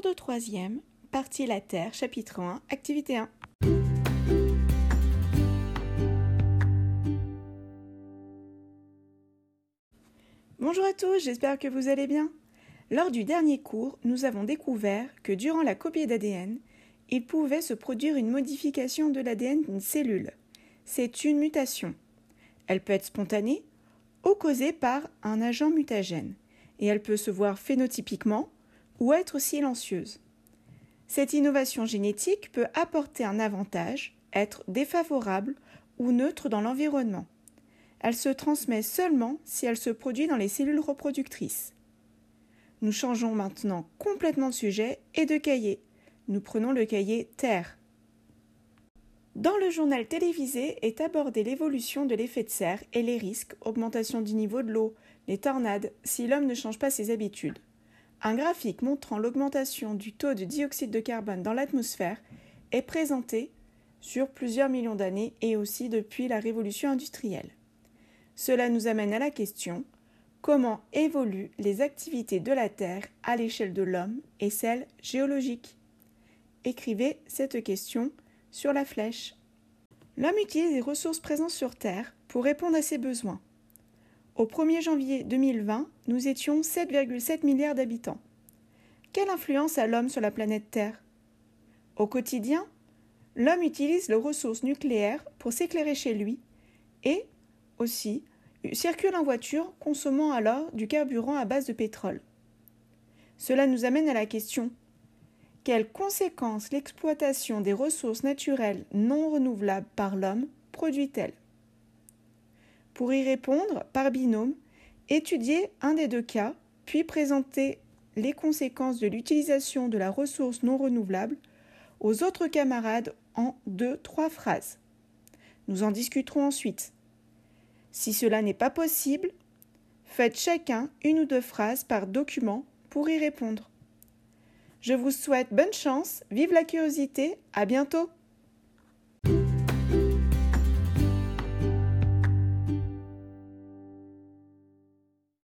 Cours de troisième, partie La Terre, chapitre 1, activité 1. Bonjour à tous, j'espère que vous allez bien. Lors du dernier cours, nous avons découvert que durant la copie d'ADN, il pouvait se produire une modification de l'ADN d'une cellule. C'est une mutation. Elle peut être spontanée ou causée par un agent mutagène, et elle peut se voir phénotypiquement ou être silencieuse. Cette innovation génétique peut apporter un avantage, être défavorable ou neutre dans l'environnement. Elle se transmet seulement si elle se produit dans les cellules reproductrices. Nous changeons maintenant complètement de sujet et de cahier. Nous prenons le cahier Terre. Dans le journal télévisé est abordée l'évolution de l'effet de serre et les risques, augmentation du niveau de l'eau, les tornades, si l'homme ne change pas ses habitudes. Un graphique montrant l'augmentation du taux de dioxyde de carbone dans l'atmosphère est présenté sur plusieurs millions d'années et aussi depuis la révolution industrielle. Cela nous amène à la question comment évoluent les activités de la Terre à l'échelle de l'homme et celle géologique? Écrivez cette question sur la flèche. L'homme utilise les ressources présentes sur Terre pour répondre à ses besoins. Au 1er janvier 2020, nous étions 7,7 milliards d'habitants. Quelle influence a l'homme sur la planète Terre? Au quotidien, l'homme utilise les ressources nucléaires pour s'éclairer chez lui et aussi circule en voiture consommant alors du carburant à base de pétrole. Cela nous amène à la question quelles conséquences l'exploitation des ressources naturelles non renouvelables par l'homme produit-elle? Pour y répondre, par binôme, étudier un des deux cas, puis présenter les conséquences de l'utilisation de la ressource non renouvelable aux autres camarades en deux, trois phrases. Nous en discuterons ensuite. Si cela n'est pas possible, faites chacun une ou deux phrases par document pour y répondre. Je vous souhaite bonne chance, vive la curiosité, à bientôt